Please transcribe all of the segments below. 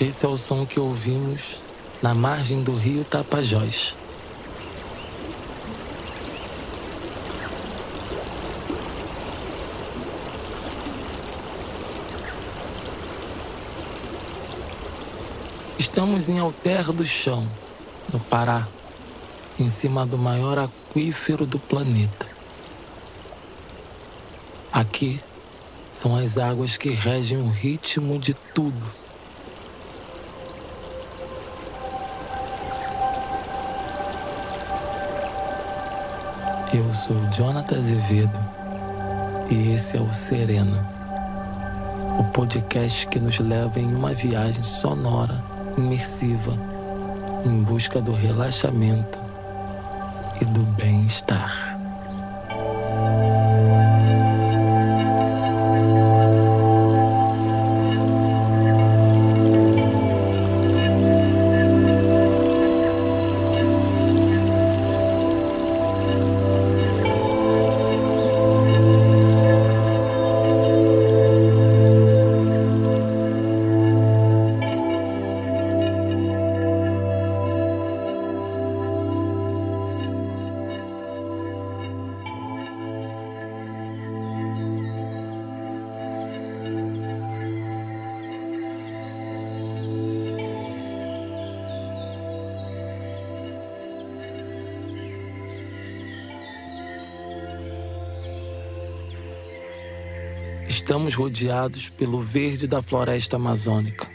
Esse é o som que ouvimos na margem do rio Tapajós. Estamos em Alter do Chão, no Pará, em cima do maior aquífero do planeta. Aqui são as águas que regem o ritmo de tudo. Eu sou Jonathan Azevedo e esse é o Serena, o podcast que nos leva em uma viagem sonora, imersiva, em busca do relaxamento e do bem-estar. Rodeados pelo verde da floresta amazônica.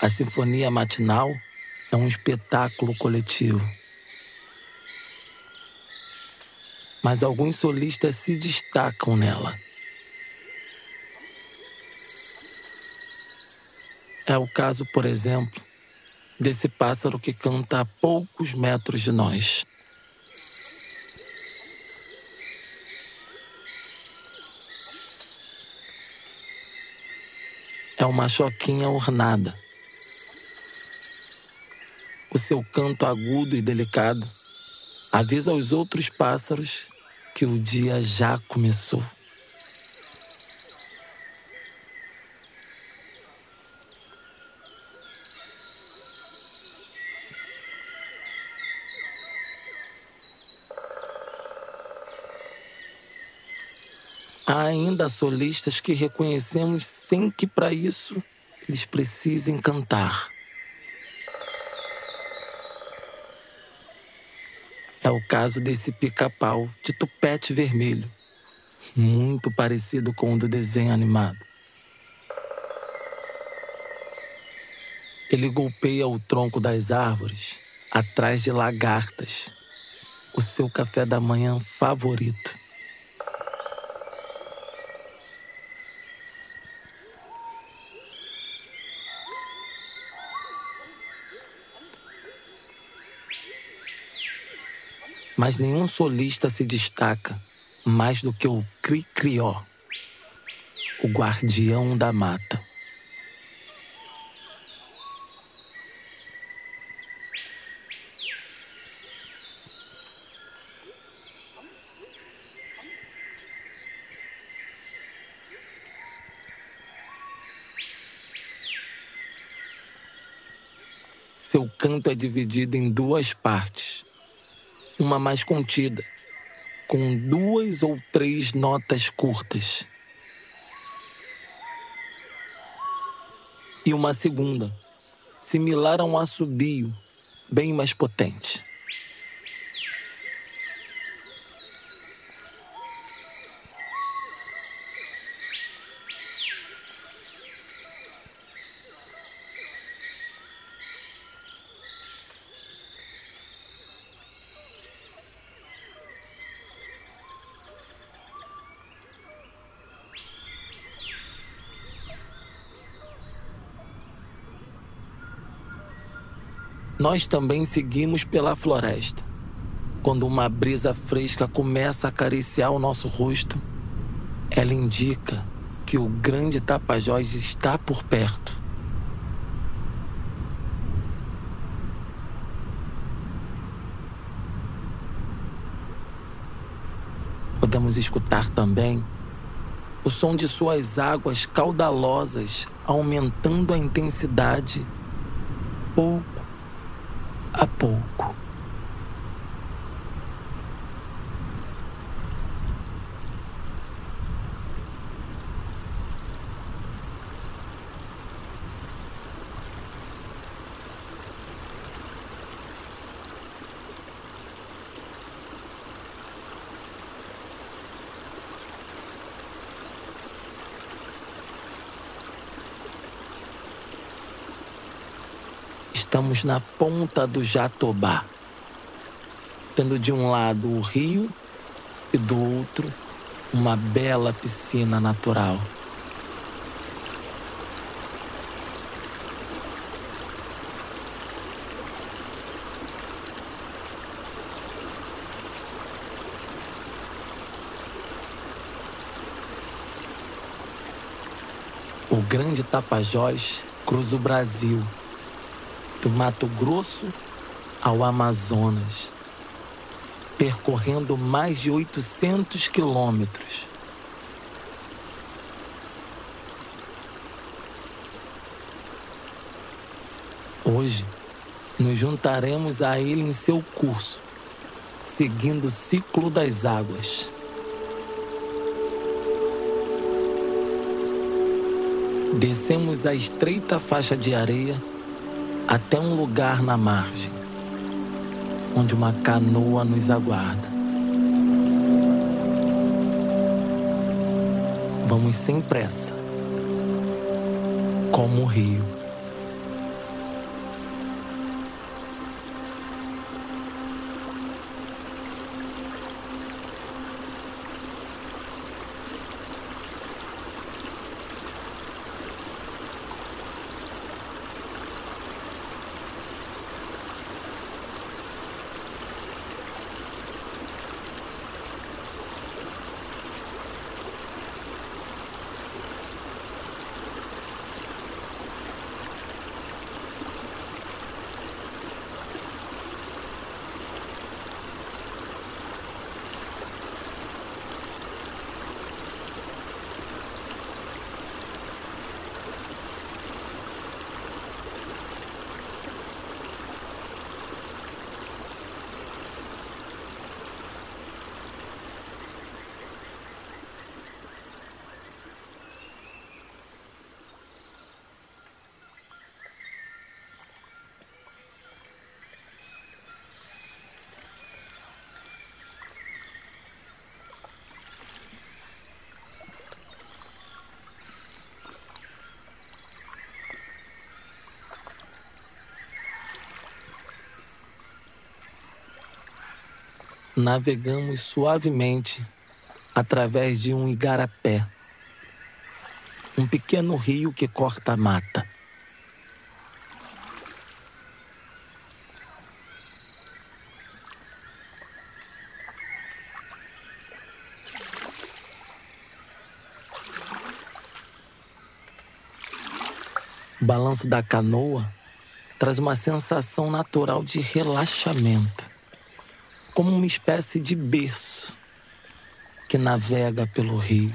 A sinfonia matinal é um espetáculo coletivo. Mas alguns solistas se destacam nela. É o caso, por exemplo, desse pássaro que canta a poucos metros de nós. É uma choquinha ornada. O seu canto agudo e delicado avisa aos outros pássaros que o dia já começou. Há ainda solistas que reconhecemos sem que para isso eles precisem cantar. É o caso desse pica-pau de tupete vermelho, muito parecido com o do desenho animado. Ele golpeia o tronco das árvores atrás de lagartas, o seu café da manhã favorito. Mas nenhum solista se destaca mais do que o Cri-Crió, o guardião da mata. Seu canto é dividido em duas partes uma mais contida, com duas ou três notas curtas. E uma segunda, similar a um assobio, bem mais potente. Nós também seguimos pela floresta. Quando uma brisa fresca começa a acariciar o nosso rosto, ela indica que o grande Tapajós está por perto. Podemos escutar também o som de suas águas caudalosas aumentando a intensidade pouco a pouco. Na ponta do Jatobá, tendo de um lado o rio e do outro uma bela piscina natural. O Grande Tapajós cruza o Brasil do Mato Grosso ao Amazonas, percorrendo mais de 800 quilômetros. Hoje, nos juntaremos a ele em seu curso, seguindo o ciclo das águas. Descemos a estreita faixa de areia até um lugar na margem, onde uma canoa nos aguarda. Vamos sem pressa, como o rio. Navegamos suavemente através de um igarapé, um pequeno rio que corta a mata. O balanço da canoa traz uma sensação natural de relaxamento como uma espécie de berço que navega pelo rio.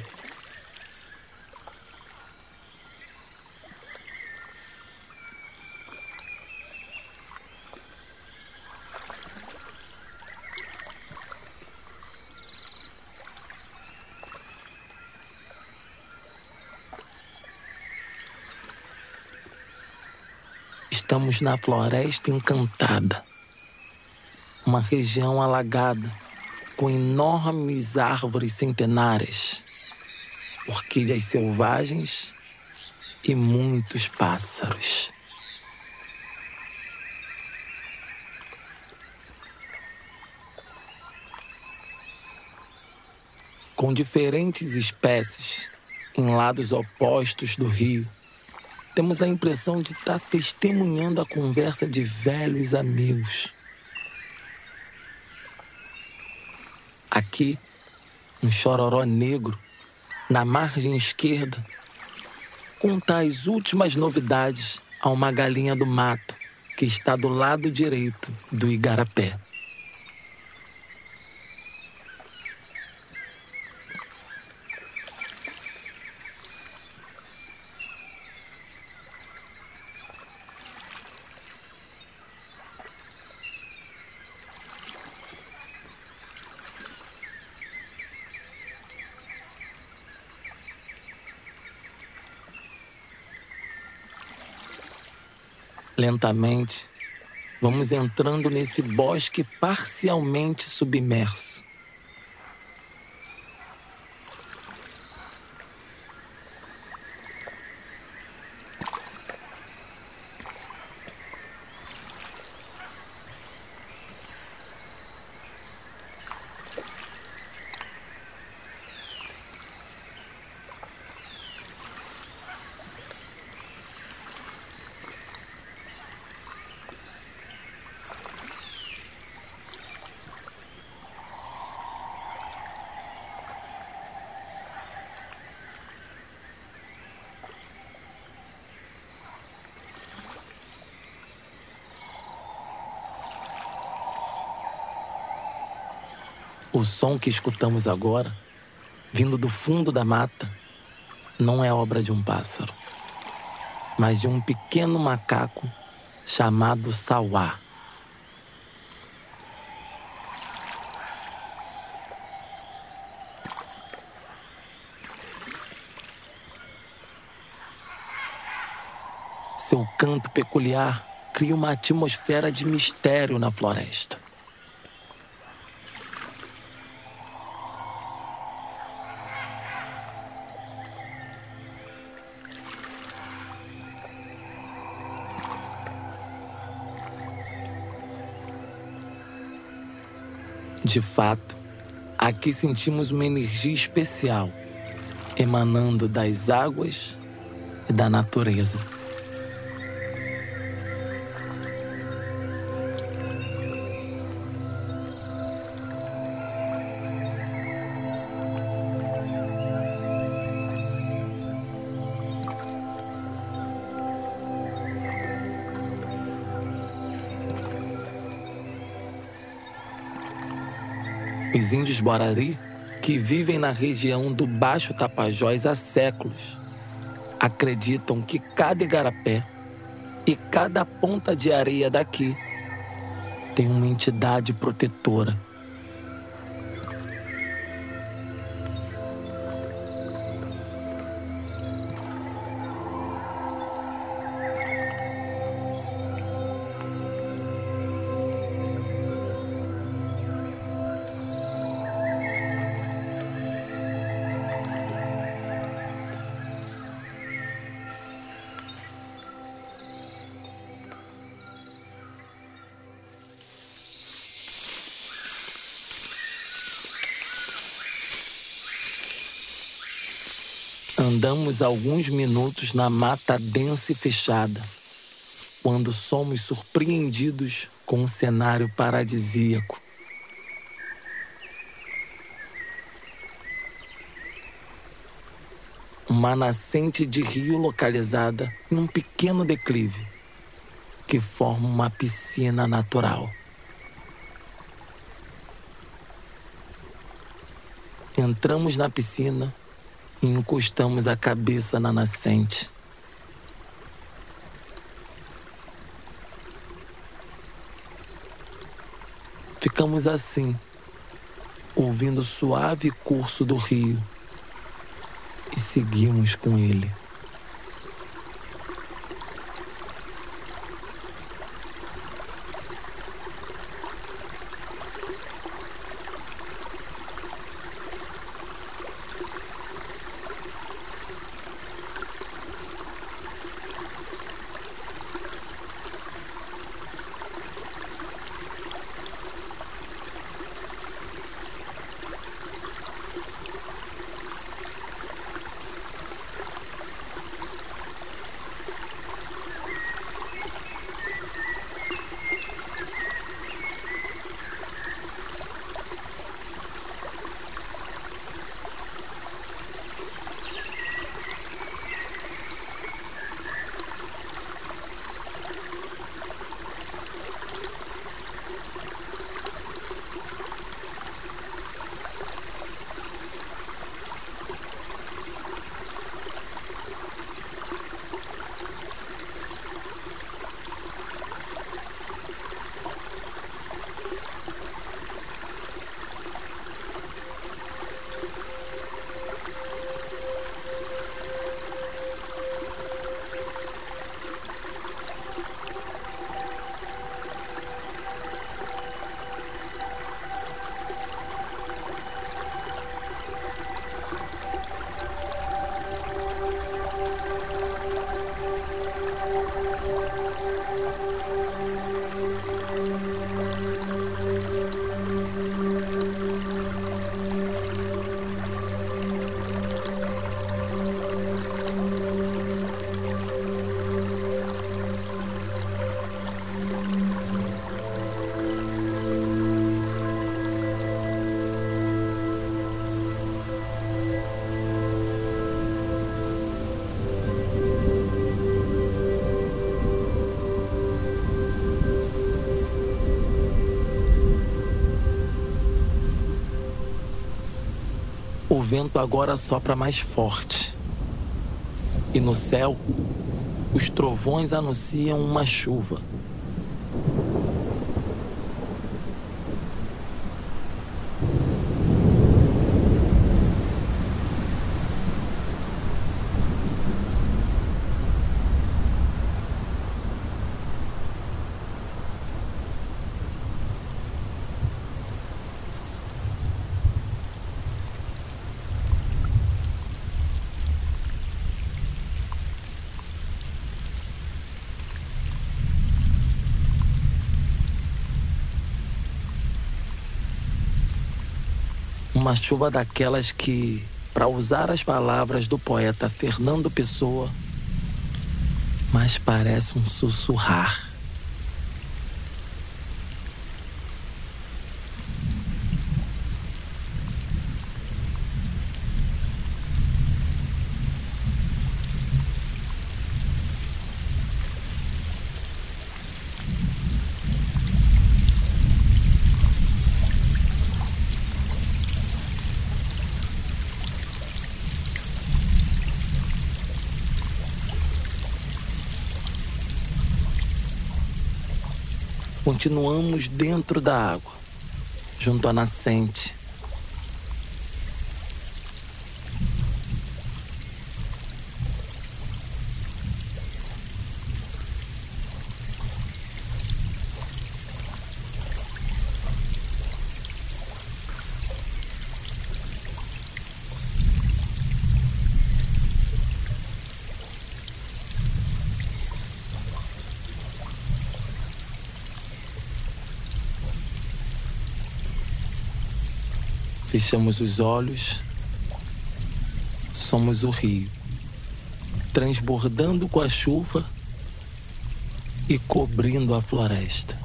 Estamos na floresta encantada uma região alagada com enormes árvores centenárias, orquídeas selvagens e muitos pássaros. Com diferentes espécies em lados opostos do rio, temos a impressão de estar testemunhando a conversa de velhos amigos Aqui, um chororó negro, na margem esquerda, conta as últimas novidades a uma galinha do mato que está do lado direito do igarapé. Lentamente, vamos entrando nesse bosque parcialmente submerso. O som que escutamos agora, vindo do fundo da mata, não é obra de um pássaro, mas de um pequeno macaco chamado Sauá. Seu canto peculiar cria uma atmosfera de mistério na floresta. De fato, aqui sentimos uma energia especial emanando das águas e da natureza. Os índios Borari, que vivem na região do Baixo Tapajós há séculos, acreditam que cada igarapé e cada ponta de areia daqui tem uma entidade protetora Andamos alguns minutos na mata densa e fechada, quando somos surpreendidos com um cenário paradisíaco. Uma nascente de rio localizada em um pequeno declive, que forma uma piscina natural. Entramos na piscina e encostamos a cabeça na nascente. Ficamos assim, ouvindo o suave curso do rio e seguimos com ele. O vento agora sopra mais forte. E no céu, os trovões anunciam uma chuva. Uma chuva daquelas que, para usar as palavras do poeta Fernando Pessoa, mais parece um sussurrar. Continuamos dentro da água, junto à nascente. Fechamos os olhos, somos o rio, transbordando com a chuva e cobrindo a floresta.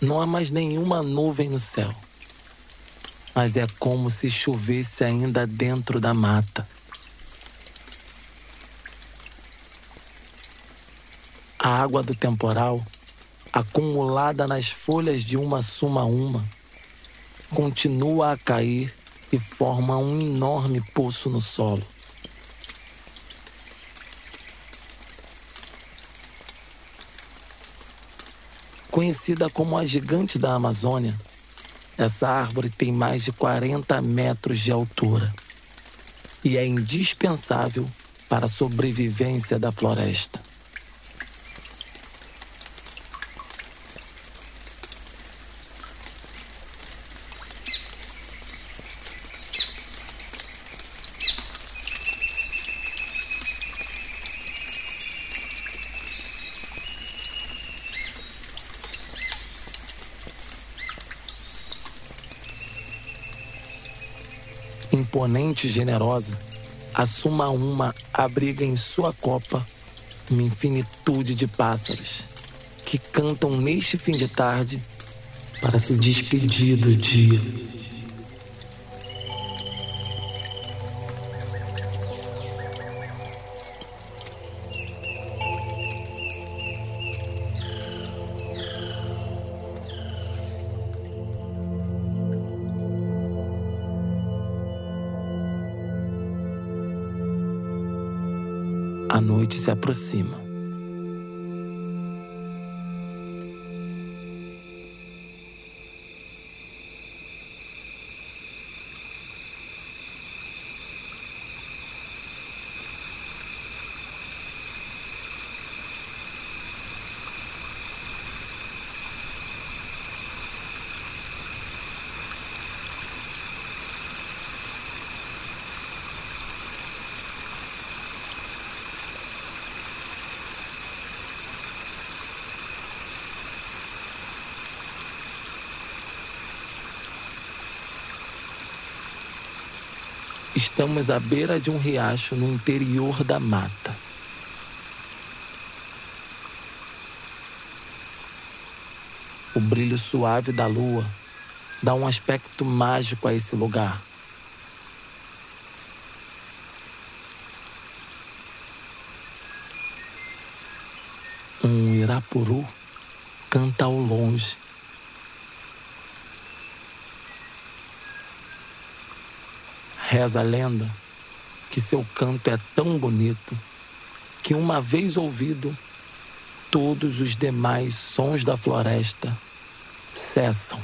Não há mais nenhuma nuvem no céu, mas é como se chovesse ainda dentro da mata. A água do temporal, acumulada nas folhas de uma suma uma, continua a cair e forma um enorme poço no solo. Conhecida como a gigante da Amazônia, essa árvore tem mais de 40 metros de altura e é indispensável para a sobrevivência da floresta. Imponente e generosa, assuma uma abriga em sua copa uma infinitude de pássaros que cantam neste fim de tarde para se despedir do dia. Se aproxima. Estamos à beira de um riacho no interior da mata. O brilho suave da lua dá um aspecto mágico a esse lugar. Um irapuru canta ao longe Reza a lenda que seu canto é tão bonito que, uma vez ouvido, todos os demais sons da floresta cessam.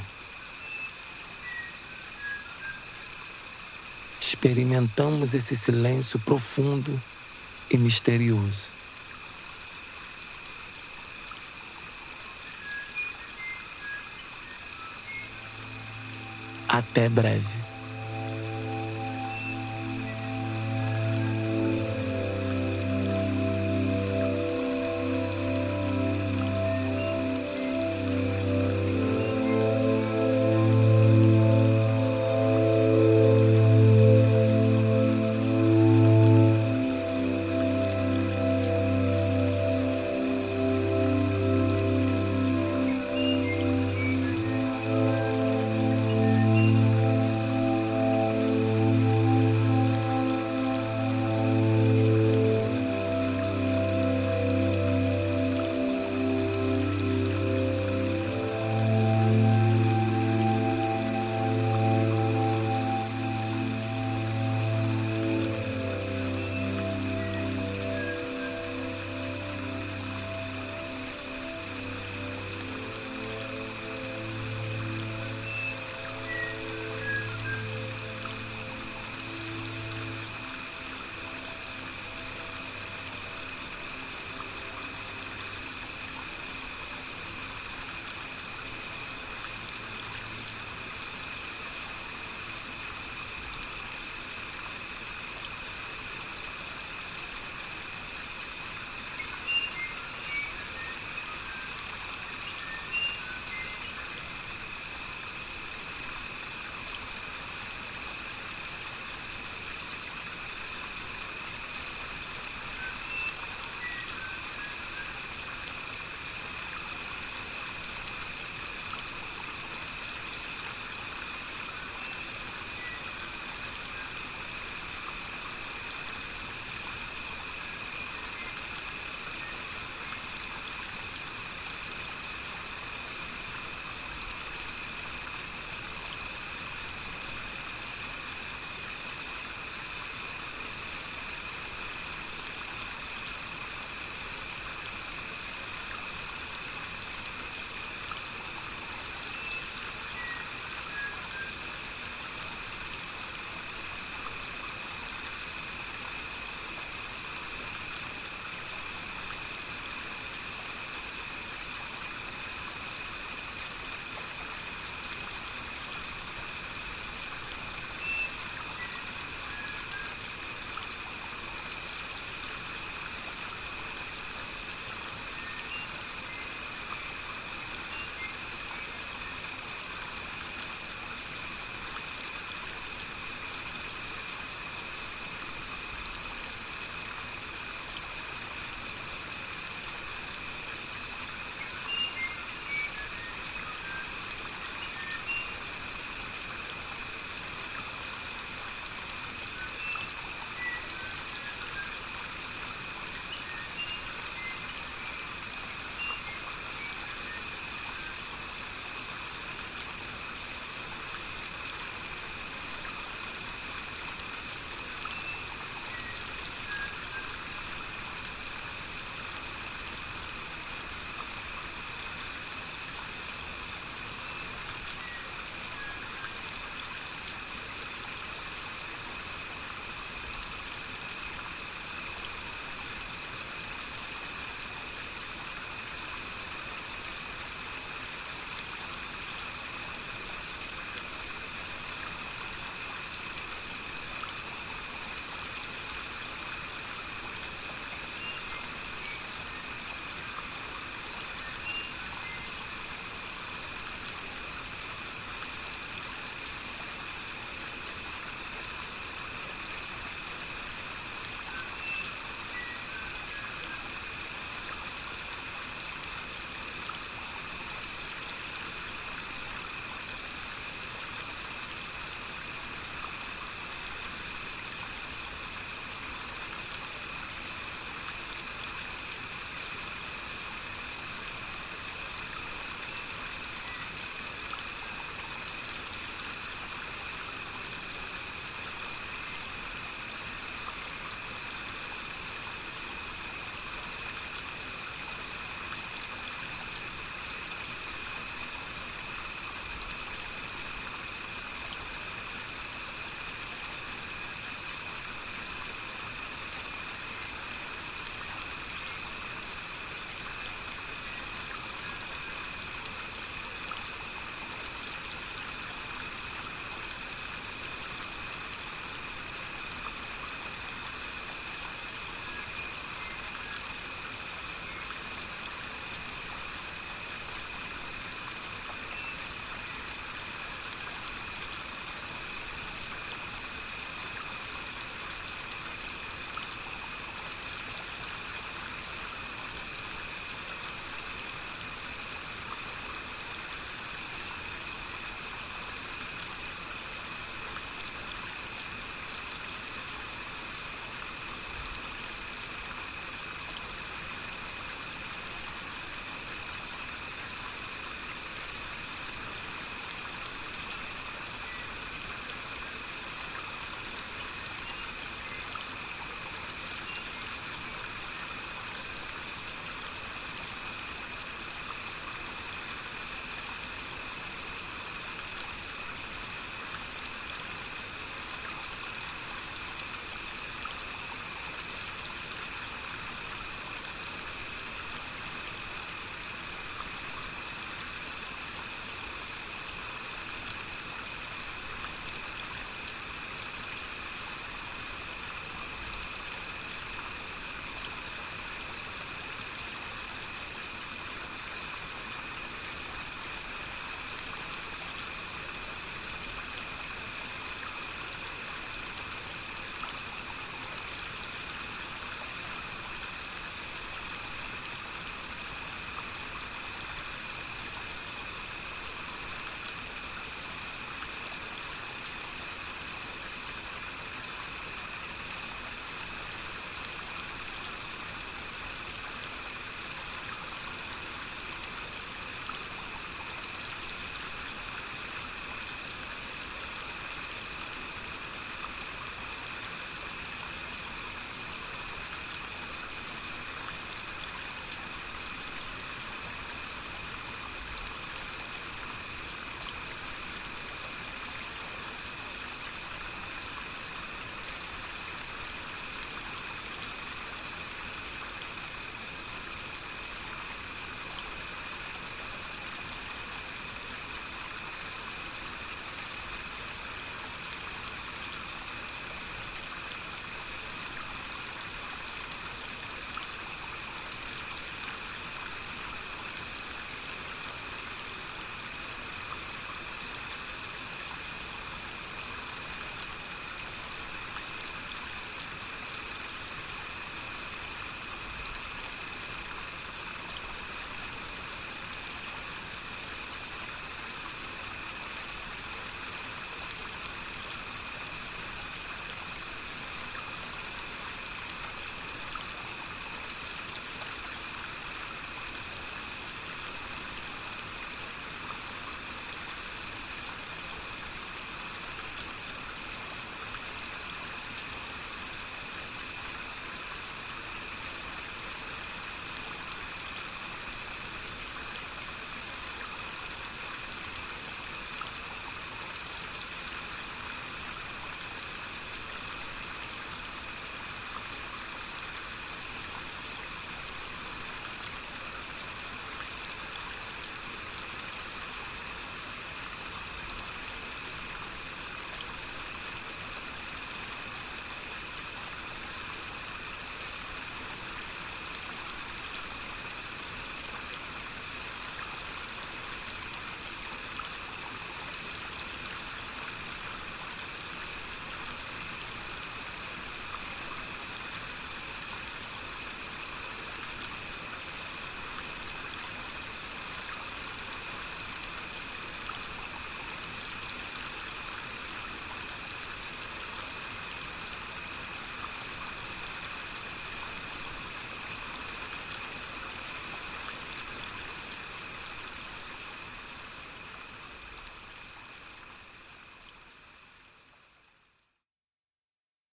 Experimentamos esse silêncio profundo e misterioso. Até breve.